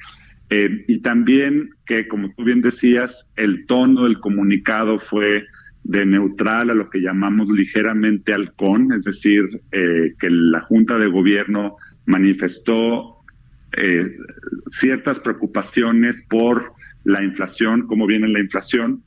Eh, y también que, como tú bien decías, el tono del comunicado fue de neutral a lo que llamamos ligeramente halcón, es decir, eh, que la Junta de Gobierno manifestó eh, ciertas preocupaciones por la inflación, cómo viene la inflación,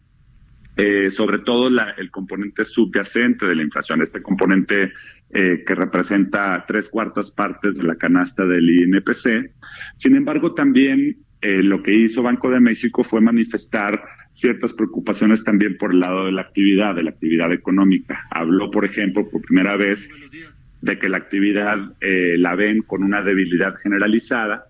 eh, sobre todo la, el componente subyacente de la inflación, este componente eh, que representa tres cuartas partes de la canasta del INPC. Sin embargo, también eh, lo que hizo Banco de México fue manifestar ciertas preocupaciones también por el lado de la actividad, de la actividad económica. Habló, por ejemplo, por primera vez de que la actividad eh, la ven con una debilidad generalizada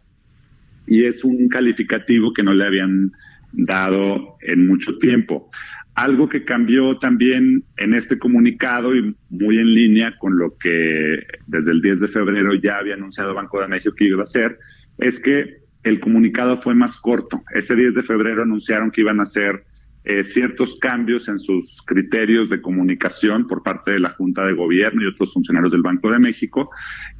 y es un calificativo que no le habían dado en mucho tiempo. Algo que cambió también en este comunicado y muy en línea con lo que desde el 10 de febrero ya había anunciado Banco de México que iba a hacer, es que el comunicado fue más corto. Ese 10 de febrero anunciaron que iban a hacer eh, ciertos cambios en sus criterios de comunicación por parte de la Junta de Gobierno y otros funcionarios del Banco de México.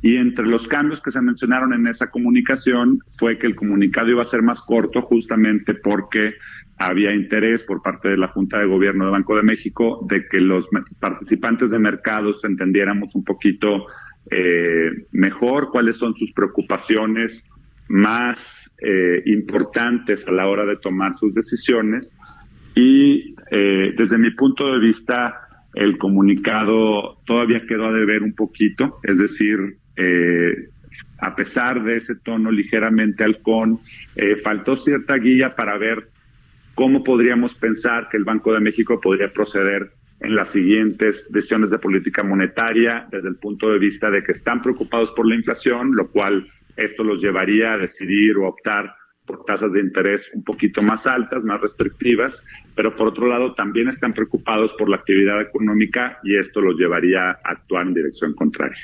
Y entre los cambios que se mencionaron en esa comunicación fue que el comunicado iba a ser más corto justamente porque había interés por parte de la Junta de Gobierno del Banco de México de que los participantes de mercados entendiéramos un poquito eh, mejor cuáles son sus preocupaciones más eh, importantes a la hora de tomar sus decisiones y eh, desde mi punto de vista el comunicado todavía quedó a deber un poquito, es decir, a pesar de ese tono ligeramente halcón, faltó cierta guía para ver cómo podríamos pensar que el Banco de México podría proceder en las siguientes decisiones de política monetaria desde el punto de vista de que están preocupados por la inflación, lo cual esto los llevaría a decidir o optar por tasas de interés un poquito más altas, más restrictivas, pero por otro lado también están preocupados por la actividad económica y esto los llevaría a actuar en dirección contraria.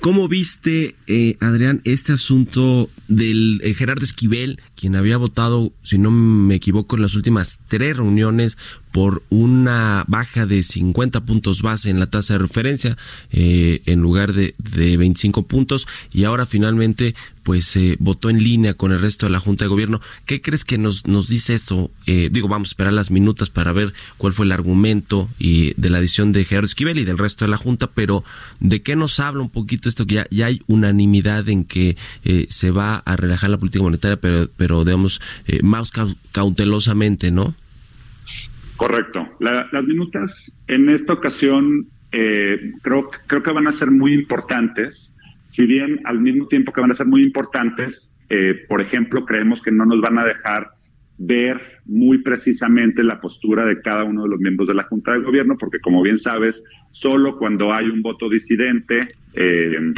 ¿Cómo viste, eh, Adrián, este asunto del eh, Gerardo Esquivel, quien había votado, si no me equivoco, en las últimas tres reuniones por una baja de 50 puntos base en la tasa de referencia eh, en lugar de, de 25 puntos y ahora finalmente pues se votó en línea con el resto de la Junta de Gobierno. ¿Qué crees que nos, nos dice esto? digo, vamos a esperar las minutas para ver cuál fue el argumento y de la adición de Gerardo Esquivel y del resto de la Junta, pero ¿de qué nos habla un poquito esto? Que ya, ya hay unanimidad en que eh, se va a relajar la política monetaria, pero, pero digamos, eh, más cautelosamente, ¿no? Correcto. las minutas en esta ocasión eh, creo, creo que van a ser muy importantes, si bien al mismo tiempo que van a ser muy importantes, por ejemplo, creemos que no nos van a dejar ver muy precisamente la postura de cada uno de los miembros de la Junta de Gobierno, porque como bien sabes, solo cuando hay un voto disidente, eh,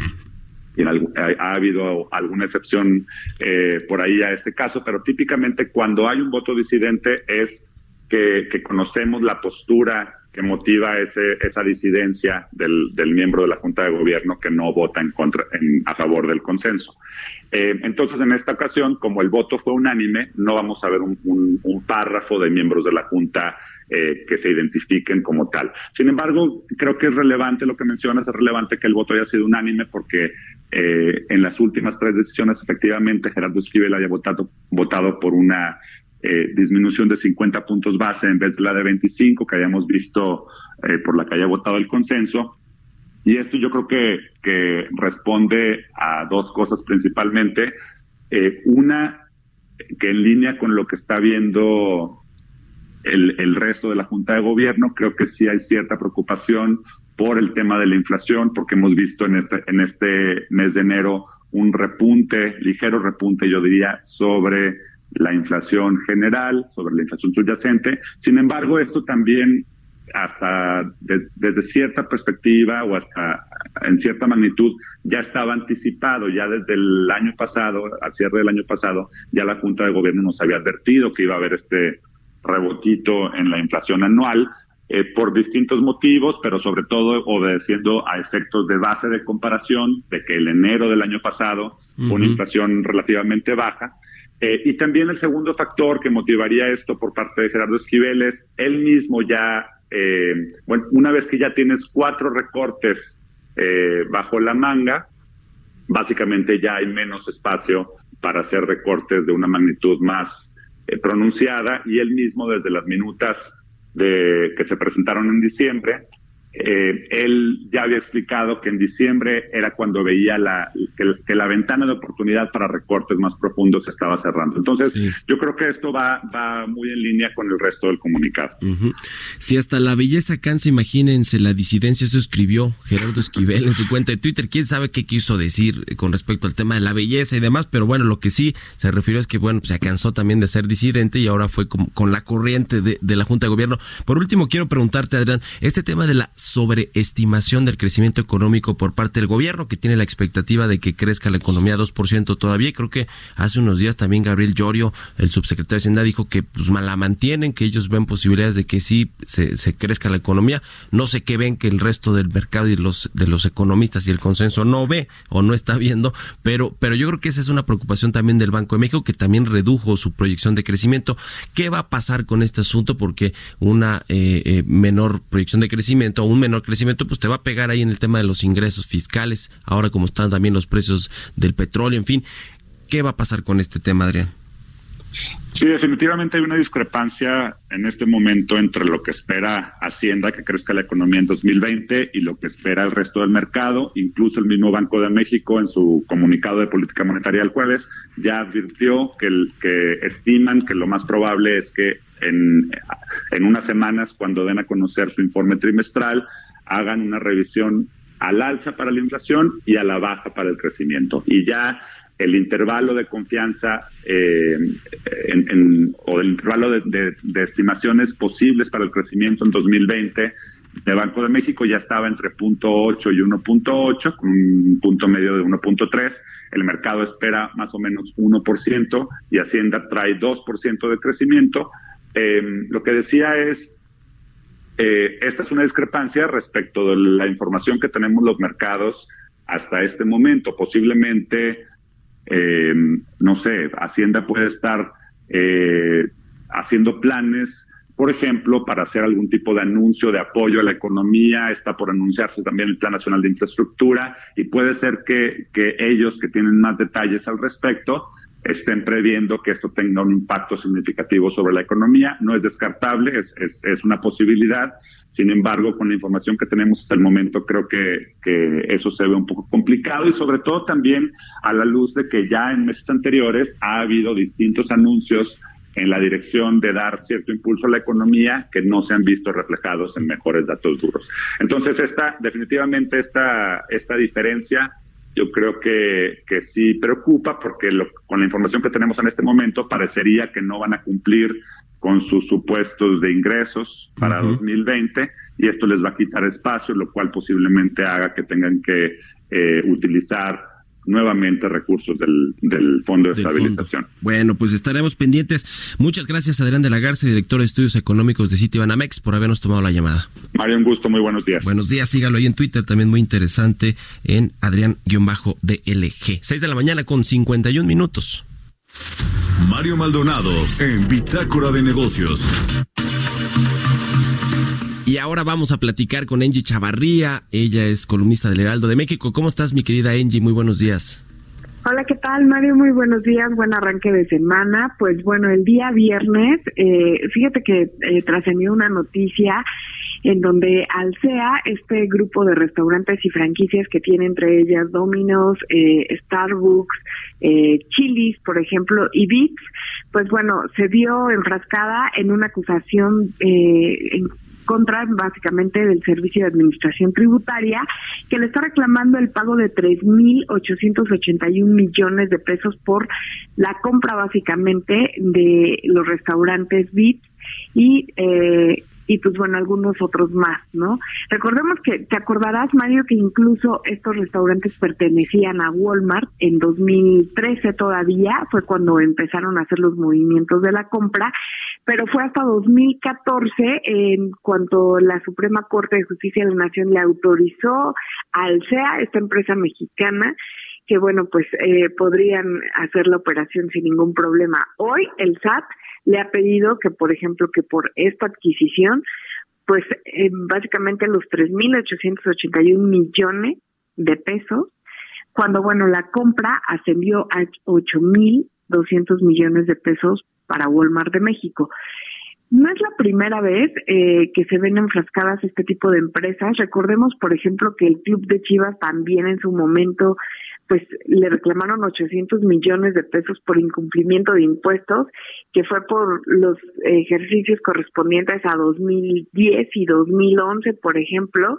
y ha, habido alguna excepción eh, por ahí a este caso, pero típicamente cuando hay un voto disidente es que, conocemos la postura que motiva ese, esa disidencia del, miembro de la Junta de Gobierno que no vota en contra, en, a favor del consenso. Eh, entonces, en esta ocasión, como el voto fue unánime, no vamos a ver un, párrafo de miembros de la Junta eh, que se identifiquen como tal. Sin embargo, creo que es relevante lo que mencionas, es relevante que el voto haya sido unánime porque eh, en las últimas tres decisiones, efectivamente, Gerardo Esquivel haya votado, votado por una disminución de 50 puntos base en vez de la de 25 que habíamos visto por la que haya votado el consenso. Y esto yo creo que, que responde a dos cosas principalmente. Eh, una, que en línea con lo que está viendo el, el, resto de la Junta de Gobierno, creo que sí hay cierta preocupación por el tema de la inflación, porque hemos visto en este, en este mes de enero un repunte, ligero repunte, yo diría, sobre la inflación general, sobre la inflación subyacente. Sin embargo, esto también hasta desde cierta perspectiva o hasta en cierta magnitud ya estaba anticipado, ya desde el año pasado, al cierre del año pasado, ya la Junta de Gobierno nos había advertido que iba a haber este rebotito en la inflación anual eh, por distintos motivos, pero sobre todo obedeciendo a efectos de base de comparación de que el enero del año pasado fue una inflación relativamente baja. Eh, y también el segundo factor que motivaría esto por parte de Gerardo Esquivel es él mismo ya eh, bueno, una vez que ya tienes cuatro recortes eh, bajo la manga, básicamente ya hay menos espacio para hacer recortes de una magnitud más eh, pronunciada y él mismo desde las minutas de, que se presentaron en diciembre eh, él ya había explicado que en diciembre era cuando veía la, que, la ventana de oportunidad para recortes más profundos se estaba cerrando. Entonces, yo creo que esto va, va muy en línea con el resto del comunicado. Si hasta la belleza cansa, imagínense la disidencia, eso escribió Gerardo Esquivel en su cuenta de Twitter. ¿Quién sabe qué quiso decir con respecto al tema de la belleza y demás? Pero bueno, lo que sí se refirió es que, bueno, se cansó también de ser disidente y ahora fue con, con la corriente de, de la Junta de Gobierno. Por último, quiero preguntarte, Adrián, este tema de la sobreestimación del crecimiento económico por parte del gobierno, que tiene la expectativa de que crezca la economía 2% todavía. creo que hace unos días también Gabriel Llorio, el subsecretario de Hacienda, dijo que pues, la mantienen, que ellos ven posibilidades de que sí se, crezca la economía. No sé qué ven que el resto del mercado y los, de los economistas y el consenso no ve o no está viendo, pero, pero yo creo que esa es una preocupación también del Banco de México, que también redujo su proyección de crecimiento. ¿Qué va a pasar con este asunto? Porque una eh, eh, menor proyección de crecimiento un menor crecimiento, pues te va a pegar ahí en el tema de los ingresos fiscales, ahora como están también los precios del petróleo, en fin. ¿Qué va a pasar con este tema, Adrián? Sí, definitivamente hay una discrepancia en este momento entre lo que espera Hacienda que crezca la economía en 2020 y lo que espera el resto del mercado. Incluso el mismo Banco de México en su comunicado de política monetaria el jueves ya advirtió que, el, que estiman que lo más probable es que en, en unas semanas, cuando den a conocer su informe trimestral, hagan una revisión al alza para la inflación y a la baja para el crecimiento. Y ya el intervalo de confianza eh, o el intervalo de, estimaciones posibles para el crecimiento en 2020 de Banco de México ya estaba entre 0.8 y 1.8, con un punto medio de 1.3. El mercado espera más o menos 1% y Hacienda trae 2% de crecimiento. Eh, lo que decía es, eh, esta es una discrepancia respecto de la información que tenemos los mercados hasta este momento. Posiblemente eh, no sé, Hacienda puede estar eh, haciendo planes, por ejemplo, para hacer algún tipo de anuncio de apoyo a la economía, está por anunciarse también el Plan Nacional de Infraestructura y puede ser que, que ellos que tienen más detalles al respecto estén previendo que esto tenga un impacto significativo sobre la economía. No es descartable, es, es, es una posibilidad. Sin embargo, con la información que tenemos hasta el momento, creo que, que, eso se ve un poco complicado y sobre todo también a la luz de que ya en meses anteriores ha habido distintos anuncios en la dirección de dar cierto impulso a la economía que no se han visto reflejados en mejores datos duros. Entonces, esta, definitivamente esta, esta diferencia yo creo que, que sí preocupa porque lo, con la información que tenemos en este momento parecería que no van a cumplir con sus supuestos de ingresos para 2020 y esto les va a quitar espacio, lo cual posiblemente haga que tengan que eh, utilizar nuevamente recursos del, del Fondo de Estabilización. Bueno, pues estaremos pendientes. Muchas gracias, Adrián de la Garza, director de Estudios Económicos de Citibanamex, por habernos tomado la llamada. Mario, un gusto, muy buenos días. Buenos días, sígalo ahí en Twitter, también muy interesante, en Adrián-DLG. 6 de la mañana con 51 minutos. Mario Maldonado en Bitácora de Negocios. Ahora vamos a platicar con Angie Chavarría. Ella es columnista del Heraldo de México. ¿Cómo estás, mi querida Angie? Muy buenos días. Hola, ¿qué tal, Mario? Muy buenos días, buen arranque de semana. Pues bueno, el día viernes, eh, fíjate que eh, trascendió una noticia en donde Alsea, este grupo de restaurantes y franquicias que tiene entre ellas Domino's, eh, Starbucks, eh, Chili's, por ejemplo, y Vips, pues bueno, se vio enfrascada en una acusación eh, contra básicamente del Servicio de Administración Tributaria, que le está reclamando el pago de 3.881 millones de pesos por la compra básicamente de los restaurantes VIP y eh, y pues bueno, algunos otros más, ¿no? Recordemos que, te acordarás, Mario, que incluso estos restaurantes pertenecían a Walmart en 2013 todavía, fue cuando empezaron a hacer los movimientos de la compra, pero fue hasta 2014 en cuanto la Suprema Corte de Justicia de la Nación le autorizó al SEA, esta empresa mexicana, que bueno, pues eh, podrían hacer la operación sin ningún problema. Hoy el SAT le ha pedido que, por ejemplo, que por esta adquisición, pues eh, básicamente los 3.881 millones de pesos, cuando, bueno, la compra ascendió a 8.200 millones de pesos para Walmart de México. No es la primera vez eh, que se ven enfrascadas este tipo de empresas. Recordemos, por ejemplo, que el Club de Chivas también en su momento pues le reclamaron 800 millones de pesos por incumplimiento de impuestos, que fue por los ejercicios correspondientes a 2010 y 2011, por ejemplo.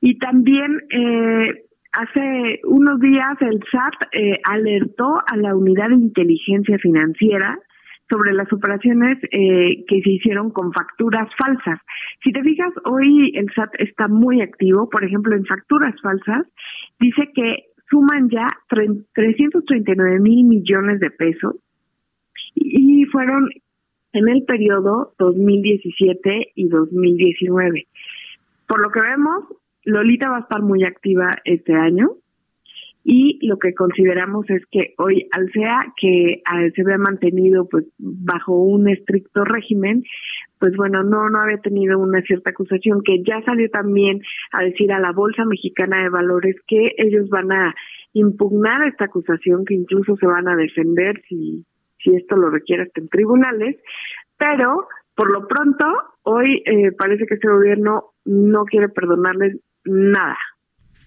Y también eh, hace unos días el SAT eh, alertó a la unidad de inteligencia financiera sobre las operaciones eh, que se hicieron con facturas falsas. Si te fijas, hoy el SAT está muy activo, por ejemplo, en facturas falsas, dice que suman ya 339 mil millones de pesos y fueron en el periodo 2017 y 2019. Por lo que vemos, Lolita va a estar muy activa este año y lo que consideramos es que hoy Alsea, que se había mantenido pues bajo un estricto régimen, pues bueno, no, no había tenido una cierta acusación que ya salió también a decir a la Bolsa Mexicana de Valores que ellos van a impugnar esta acusación, que incluso se van a defender si, si esto lo requiere hasta en tribunales, pero por lo pronto hoy eh, parece que este gobierno no quiere perdonarles nada.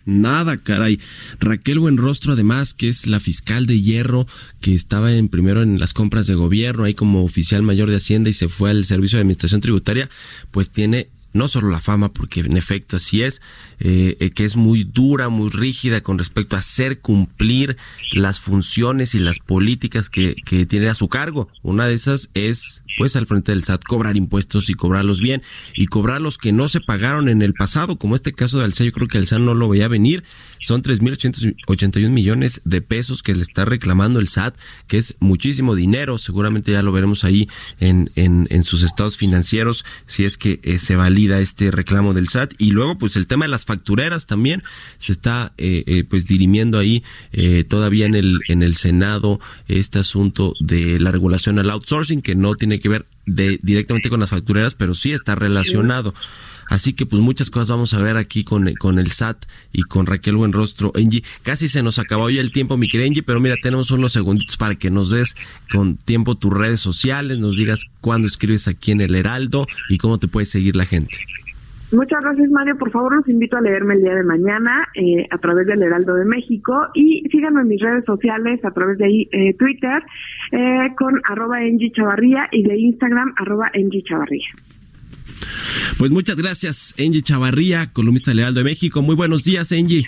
Nada, caray. Raquel Buenrostro, además, que es la fiscal de hierro, que estaba en primero en las compras de gobierno, ahí como oficial mayor de Hacienda y se fue al Servicio de Administración Tributaria, pues tiene no solo la fama, porque en efecto así es, eh, eh, que es muy dura, muy rígida con respecto a hacer cumplir las funciones y las políticas que, que tiene a su cargo. Una de esas es pues al frente del SAT cobrar impuestos y cobrarlos bien y cobrar los que no se pagaron en el pasado, como este caso de Alcea, yo creo que SAT no lo veía venir, son 3.881 millones de pesos que le está reclamando el SAT, que es muchísimo dinero, seguramente ya lo veremos ahí en, en, sus estados financieros, si es que eh, se valida este reclamo del SAT, y luego pues el tema de las factureras también se está eh, eh, pues dirimiendo ahí todavía en el, en el Senado este asunto de la regulación al outsourcing, que no tiene que ver de, directamente con las factureras, pero sí está relacionado. Así que pues muchas cosas vamos a ver aquí con, con el SAT y con Raquel Buenrostro. Engie, casi se nos acabó ya el tiempo, mi querida Engie, pero mira, tenemos unos segunditos para que nos des con tiempo tus redes sociales, nos digas cuándo escribes aquí en el Heraldo y cómo te puede seguir la gente. Muchas gracias, Mario. Por favor, los invito a leerme el día de mañana eh, a través del Heraldo de México y síganme en mis redes sociales a través de eh, Twitter eh, con arroba Chavarría y de Instagram arroba Chavarría. Pues muchas gracias, Engie Chavarría, columnista del Heraldo de México. Muy buenos días, Engie.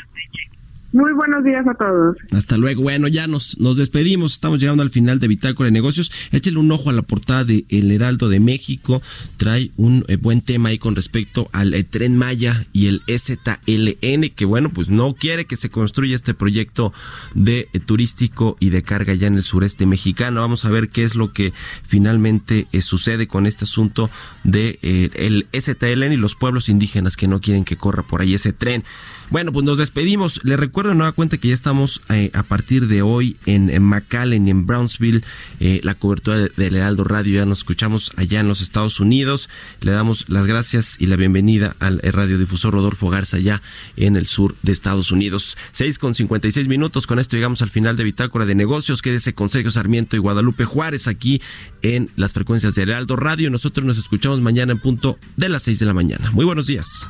Muy buenos días a todos. Hasta luego. Bueno, ya nos, nos despedimos. Estamos llegando al final de Bitácora de Negocios. Échale un ojo a la portada de El Heraldo de México. Trae un eh, buen tema ahí con respecto al eh, Tren Maya y el STLN, que bueno, pues no quiere que se construya este proyecto de eh, turístico y de carga ya en el sureste mexicano. Vamos a ver qué es lo que finalmente sucede con este asunto de el STLN y los pueblos indígenas que no quieren que corra por ahí ese tren. Bueno, pues nos despedimos. Le recuerdo nueva cuenta que ya estamos eh, a partir de hoy en, McAllen y en Brownsville. Eh, la cobertura del Heraldo Radio ya nos escuchamos allá en los Estados Unidos. Le damos las gracias y la bienvenida al radiodifusor Rodolfo Garza allá en el sur de Estados Unidos. 6 con 56 minutos. Con esto llegamos al final de Bitácora de Negocios. Quédese con Sergio Sarmiento y Guadalupe Juárez aquí en las frecuencias del Heraldo Radio. Nosotros nos escuchamos mañana en punto de las 6 de la mañana. Muy buenos días.